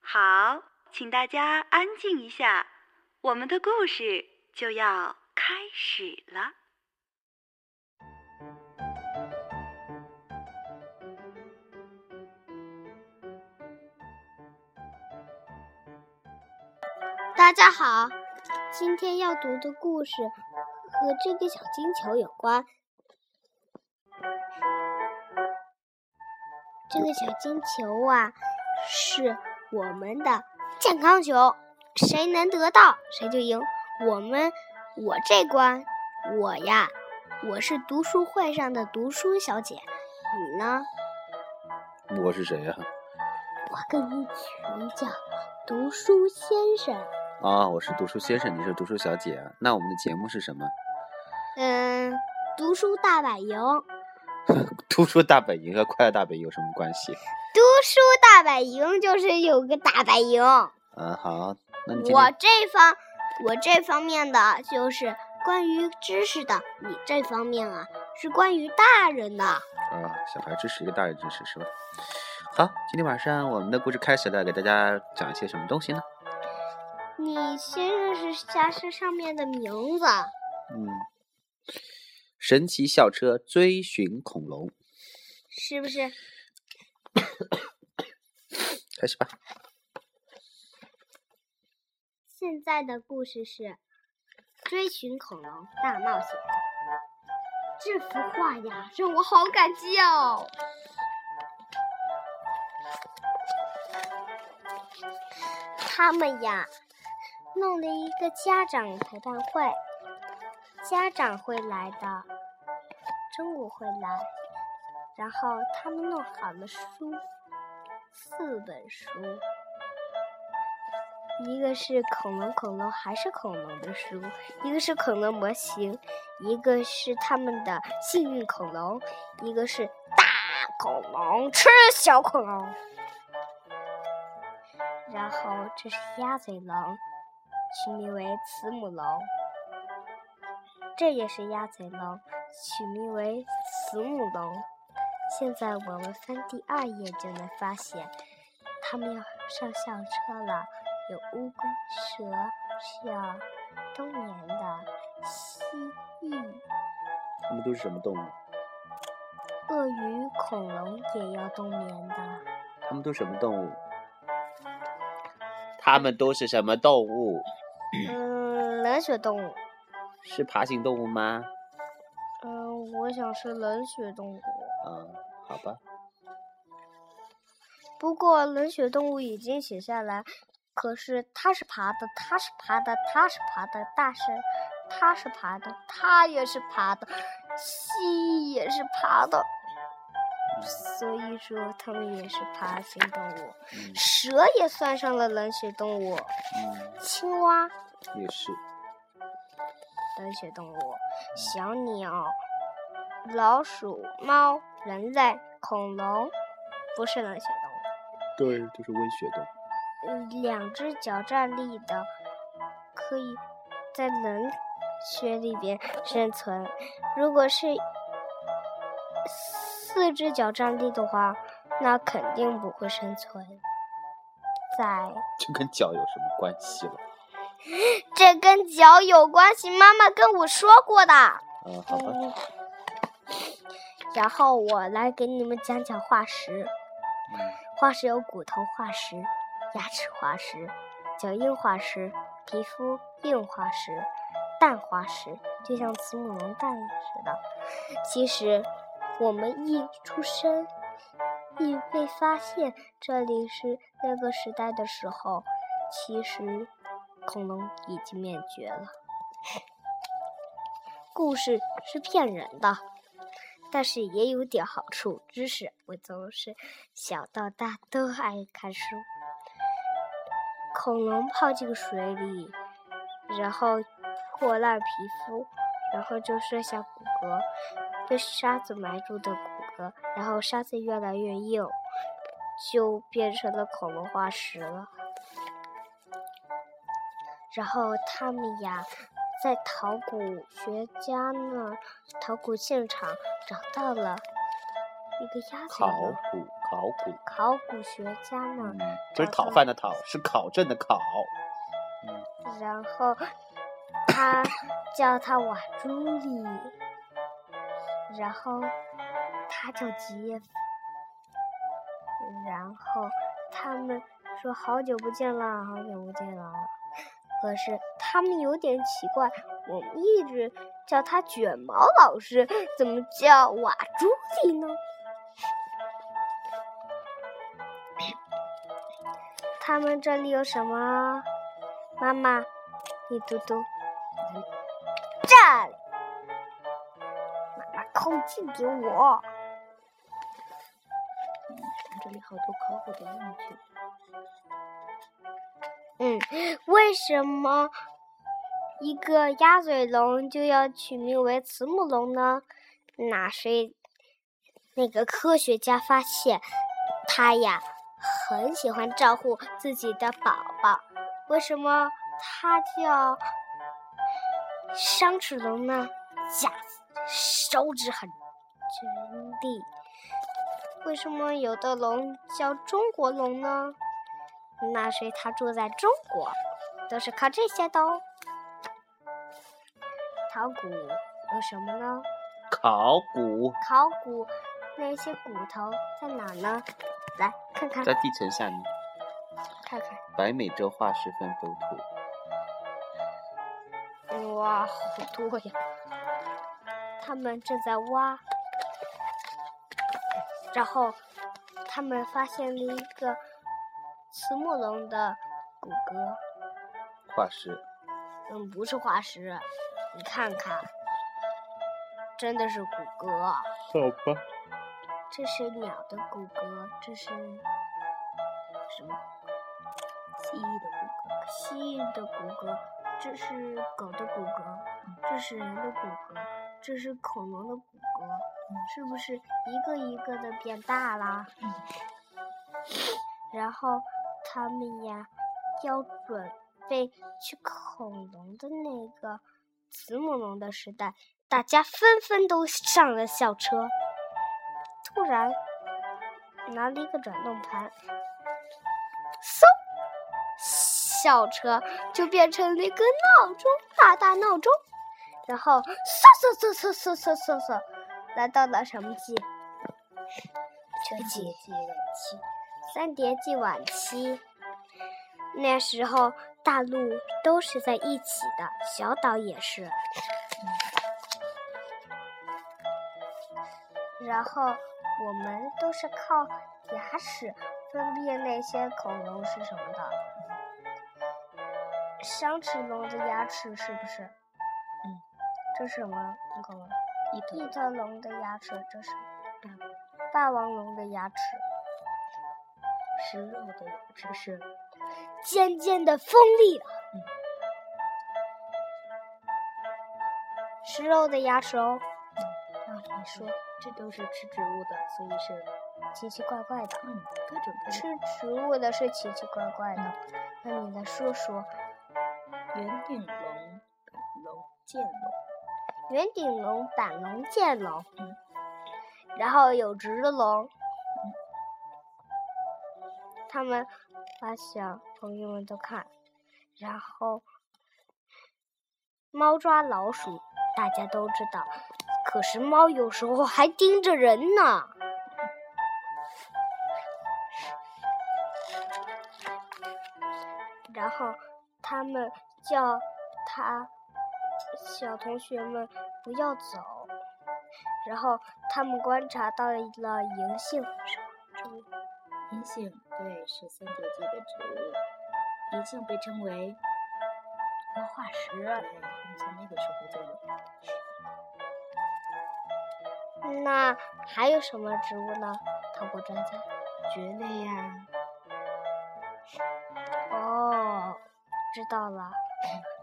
好，请大家安静一下，我们的故事就要开始了。大家好，今天要读的故事和这个小金球有关。这个小金球啊，是我们的健康球，谁能得到谁就赢。我们我这关，我呀，我是读书会上的读书小姐，你呢？我是谁呀、我跟你取名叫读书先生。啊？我是读书先生，你是读书小姐啊。那我们的节目是什么？嗯，读书大本营。读书大本营和快乐大本营有什么关系？读书大本营就是有个大本营。嗯，好，那你今我这方我这方面的就是关于知识的，你这方面啊是关于大人的。啊，小孩知识一个大人知识是吧？好，今天晚上我们的故事开始了，给大家讲一些什么东西呢？你先认识下这上面的名字。嗯，神奇校车追寻恐龙，是不是？开始吧。现在的故事是追寻恐龙大冒险。这幅画呀，让我好感激哦。他们呀，弄了一个家长陪伴会，家长会来的，中午会来，然后他们弄好了书，四本书。一个是恐龙，恐龙还是恐龙的书；一个是恐龙模型；一个是他们的幸运恐龙；一个是大恐龙吃小恐龙。然后这是鸭嘴龙，取名为慈母龙。这也是鸭嘴龙，取名为慈母龙。现在我们翻第二页就能发现，他们要上校车了。有乌龟、蛇，是要冬眠的蜥蜴、它们都是什么动物？鳄鱼、恐龙也要冬眠的。它们都是什么动物？它们都是什么动物？嗯，冷血动物。是爬行动物吗？嗯，我想是冷血动物。嗯，好吧。不过冷血动物已经写下来。可是它是爬的，它是爬的，它是爬的，大声，它是爬的，它也是爬的，蜥蜴也是爬的，所以说它们也是爬行动物。嗯蛇也算上了冷血动物，嗯，青蛙也是。冷血动物，小鸟、老鼠、猫、人类、恐龙不是冷血动物。对，就是温血动物。两只脚站立的，可以在冷血里边生存。如果是四只脚站立的话，那肯定不会生存。在这跟脚有什么关系了？这跟脚有关系，妈妈跟我说过的。嗯，好吧。嗯然后我来给你们讲讲化石。嗯化石有骨头化石。牙齿化石、脚印化石、皮肤硬化石、蛋化石，就像慈母龙蛋似的。其实，我们一出生，一被发现这里是那个时代的时候，其实恐龙已经灭绝了。故事是骗人的，但是也有点好处。知识，我总是小到大都爱看书。恐龙泡进水里，然后破烂皮肤，然后就剩下骨骼，被沙子埋住的骨骼，然后沙子越来越硬，就变成了恐龙化石了。然后他们呀，在考古学家那考古现场找到了一个鸭子考。古，考古，考古学家那儿嗯，不是讨饭的讨，是考证的考。嗯，然后他叫他瓦朱里，然后他叫杰夫，然后他们说好久不见了，好久不见了。可是他们有点奇怪，我们一直叫他卷毛老师，怎么叫瓦朱里呢？他们这里有什么？妈妈，你读读。站！妈妈靠近给我。这里好多考古的用具。嗯，为什么一个鸭嘴龙就要取名为慈母龙呢？那谁，那个科学家发现，他呀很喜欢照顾自己的宝宝。为什么它叫双齿龙呢？夹手指很尖利。为什么有的龙叫中国龙呢？那是他住在中国，都是靠这些的哦。考古有什么呢？考古考古那些骨头在哪呢？来看看，在地层下面，看看。白美洲化石分布图。哇，好多呀！他们正在挖，然后他们发现了一个慈母龙的骨骼。化石，嗯，不是化石，你看看，真的是骨骼。好吧。这是鸟的骨骼，这是什么？蜥蜴的骨骼，蜥蜴的骨骼，这是狗的骨骼，这是人的骨骼，这是恐龙的骨骼，是不是一个一个的变大啦？然后他们呀要准备去恐龙的那个慈母龙的时代，大家纷纷都上了校车。突然拿了一个转动盘，嗖，校车就变成了一个闹钟，大大闹钟。然后嗖嗖嗖嗖嗖嗖嗖嗖，来到了什么季？这季季晚期，三叠纪晚期。那时候大陆都是在一起的，小岛也是。然后我们都是靠牙齿分辨那些恐龙是什么的。双齿龙的牙齿是不是？嗯，这是什么恐龙？异特龙的牙齿，这是霸王龙的牙齿，食肉的牙齿是尖尖的锋利的。嗯食肉的牙齿哦，让你说，这都是吃植物的，所以是奇奇怪怪的。嗯各种各吃。植物的是奇奇怪怪的，那你来说说，圆顶龙、板龙、剑龙，圆顶龙、板龙、剑龙，嗯，然后有直龙，他们把小朋友们都看，然后猫抓老鼠，大家都知道，可是猫有时候还盯着人呢。然后他们叫他小同学们不要走，然后他们观察到了银杏什么植物？银杏对是三叠纪的植物，已经被称为活化石，对，那个时候就有。那还有什么植物呢？考古专家？蕨类呀、哦，知道了，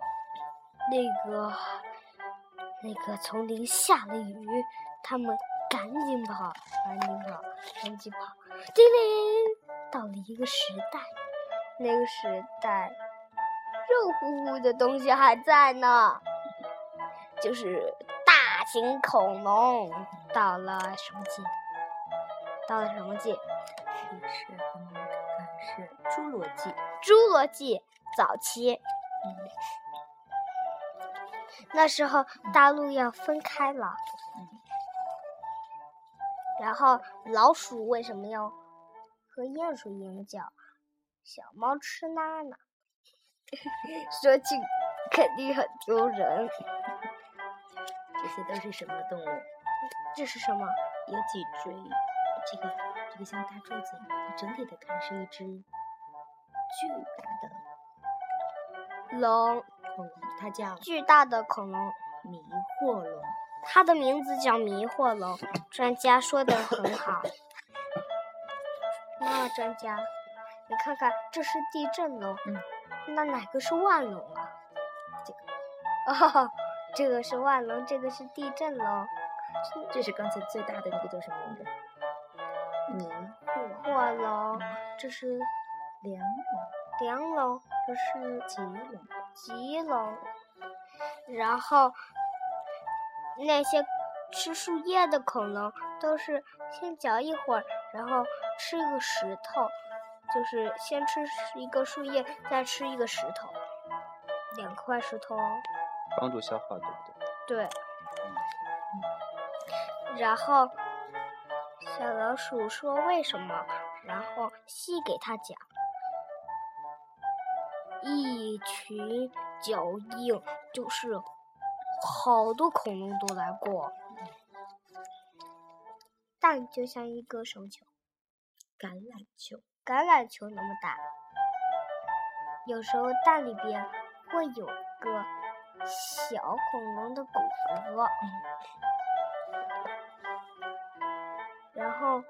那个那个丛林下了雨，他们赶紧跑，赶紧跑，赶紧跑。叮铃，到了一个时代，那个时代肉乎乎的东西还在呢，就是大型恐龙。到了什么季？到了什么季？提示我们看看是侏罗纪。侏罗纪早期。嗯，那时候大陆要分开了。嗯。然后老鼠为什么要和鼹鼠一样叫小猫吃拉呢？说起肯定很丢人。这些都是什么动物？这是什么？有脊椎，这个这个像大柱子，整体的看是一只巨大的龙恐龙，它叫巨大的恐龙迷惑龙。它的名字叫迷惑龙。专家说的很好。那专家，你看看，这是地震龙。嗯。那哪个是万龙啊？这个。哦，这个是万龙，这个是地震龙。这是刚才最大的那个叫什么名字？迷惑龙，这是梁龙，梁龙，这是棘龙，棘龙。然后那些吃树叶的恐龙都是先嚼一会儿，然后吃一个石头，就是先吃一个树叶，再吃一个石头，两块石头哦。帮助消化，对不对？对。然后小老鼠说：“为什么？”然后细给他讲，一群脚印，就是好多恐龙都来过。蛋就像一个什么球？橄榄球，橄榄球那么大。有时候蛋里边会有个小恐龙的骨骼。然后，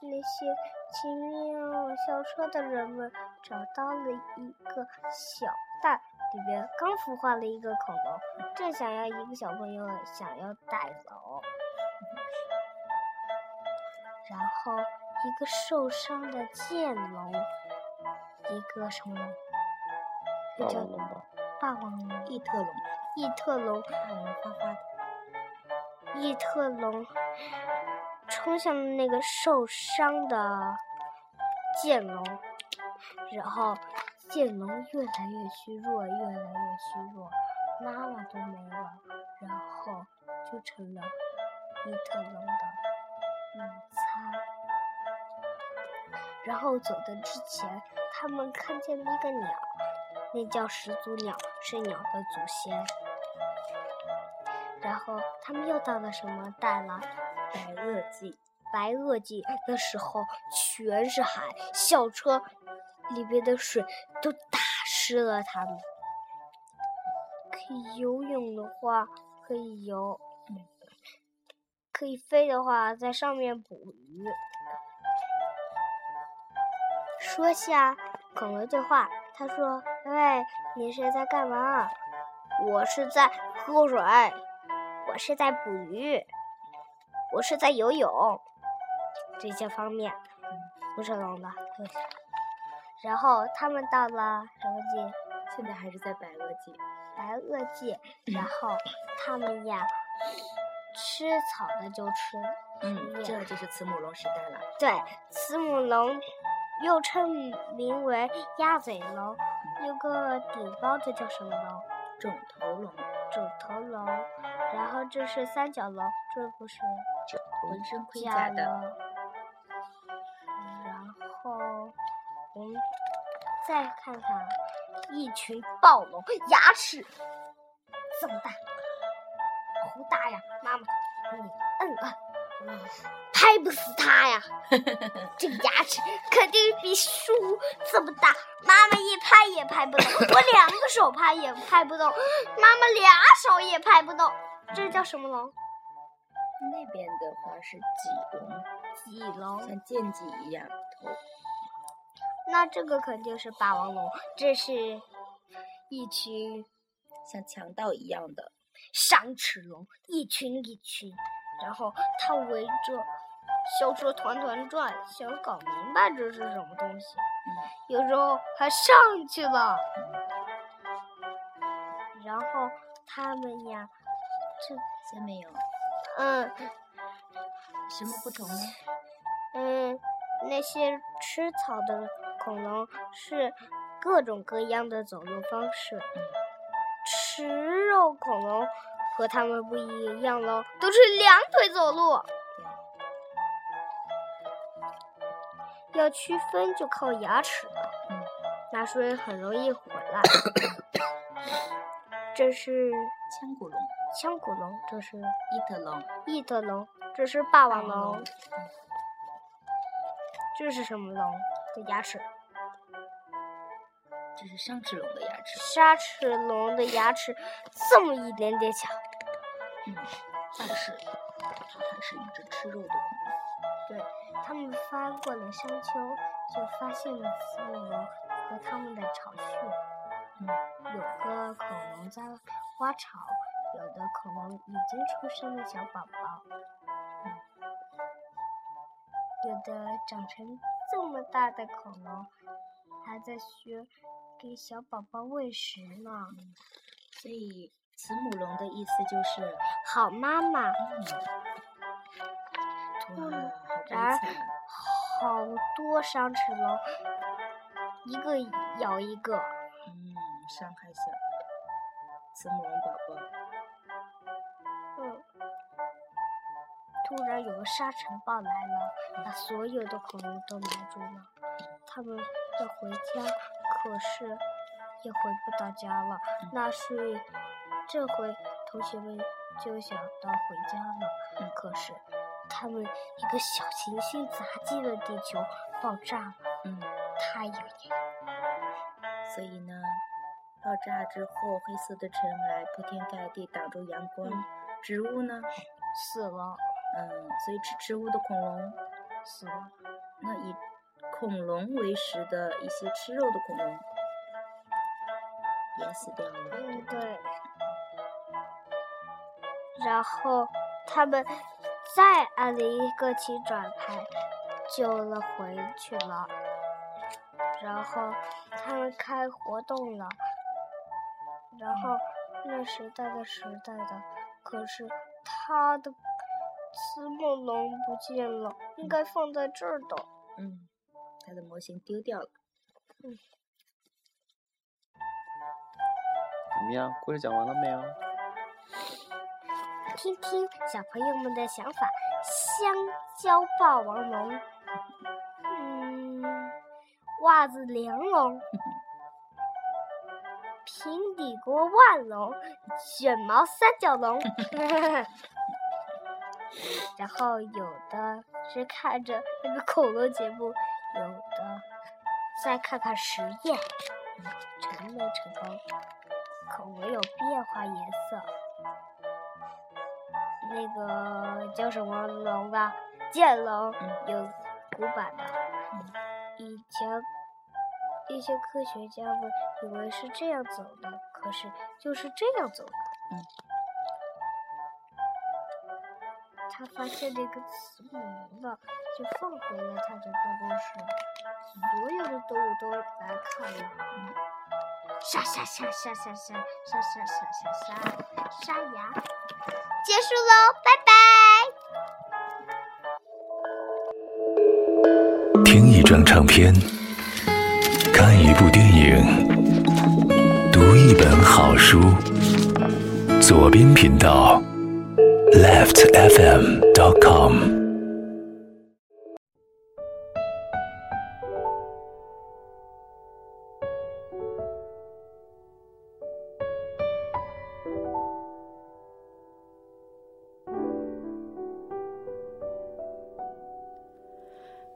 那些骑妙校车的人们找到了一个小蛋，里边刚孵化了一个恐龙，正想要一个小朋友想要带走。然后，一个受伤的剑龙，一个什么龙？霸王龙吧。霸王龙。异特龙。异特龙。霸王发发的。异特龙。冲向那个受伤的剑龙，然后剑龙越来越虚弱，越来越虚弱，妈妈都没了，然后就成了异特龙的午餐。然后走的之前，他们看见了一个鸟，那叫始祖鸟，是鸟的祖先。然后他们又到了什么带了？白垩纪，白垩纪的时候全是海，校车里边的水都打湿了他们。可以游泳的话可以游，可以飞的话在上面捕鱼。说下恐龙对话，他说：“喂，你是在干嘛？我是在喝水，我是在捕鱼。”我是在游泳，这些方面，不是龙的。然后他们到了什么季？现在还是在白垩纪。白垩纪，然后他们呀，吃草的就吃。嗯，这就是慈母龙时代了。对，慈母龙又称名为鸭嘴龙，有个顶包的叫什么龙？肿头龙。肿头龙。然后这是三角龙，这不是。浑身盔甲的，然后我们再看看一群暴龙，牙齿这么大，好大呀！妈妈，你摁摁，拍不死它呀！这个牙齿肯定比树这么大，妈妈一拍也拍不动，我两个手拍也拍不动，妈妈俩手也拍不动，这叫什么龙？那边的话是棘龙，棘龙像剑戟一样头。那这个肯定是霸王龙，这是一群像强盗一样的，商齿龙一群一群，然后它围着小车团团转，想搞明白这是什么东西。有时候还上去了，然后他们呀，这下面有嗯什么不同呢？嗯，那些吃草的恐龙是各种各样的走路方式，食肉恐龙和它们不一样喽，都是两腿走路。要区分就靠牙齿了，嗯那所以很容易混乱。这是腔骨龙、腔骨龙，这是伊特龙、异特龙，这是霸王龙龙，，这是什么龙的牙齿？这是商齿龙的牙齿。沙齿龙的牙齿这么一点点小，嗯，但是它还是一只吃肉的恐对他们翻过了山丘，就发现了刺龙和他们的巢穴。嗯，有个恐龙在挖巢，有的恐龙已经出生了小宝宝，嗯有的长成这么大的恐龙，还在学给小宝宝喂食呢。龙。所以慈母龙的意思就是，好妈妈，嗯，哇，好悲然而。好多伤齿龙，一个咬一个。嗯，伤害小慈母龙宝宝。嗯，突然有个沙尘暴来了，把所有的恐龙都埋住了。他们要回家，可是也回不到家了。那是这回同学们就想到回家了，嗯可是他们一个小行星砸进了地球，爆炸了。嗯，太阳也所以呢，爆炸之后，黑色的尘埃铺天盖地挡住阳光，嗯植物呢，死了，嗯，所以吃植物的恐龙，死了。那以恐龙为食的一些吃肉的恐龙也死掉了。嗯，对。然后他们再按了一个起转盘，救了回去了。然后他们开活动了。然后那时代的时代的，可是他的慈母龙不见了，应该放在这儿的。嗯，它的模型丢掉了。怎么样？故事讲完了没有？听听小朋友们的想法。香蕉霸王龙，嗯，袜子梁龙，平底锅万龙，卷毛三角龙。然后有的是看着那个恐龙节目，有的再看看实验，成没成功？可我有变化颜色。那个叫什么龙啊？剑龙嗯有古板的。以前一些科学家们以为是这样走的，可是就是这样走的。嗯。他发现那个慈母龙了，就放回了他的办公室。所有的动物都来看了。嗯沙沙沙沙沙沙沙沙沙沙沙沙牙。结束喽，拜拜。听一张唱片，看一部电影，读一本好书。左边频道，leftfm.com。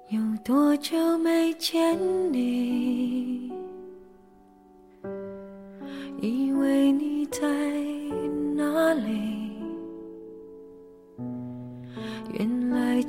有多久没见你？以为你在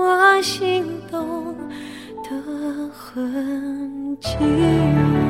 我心动的痕迹。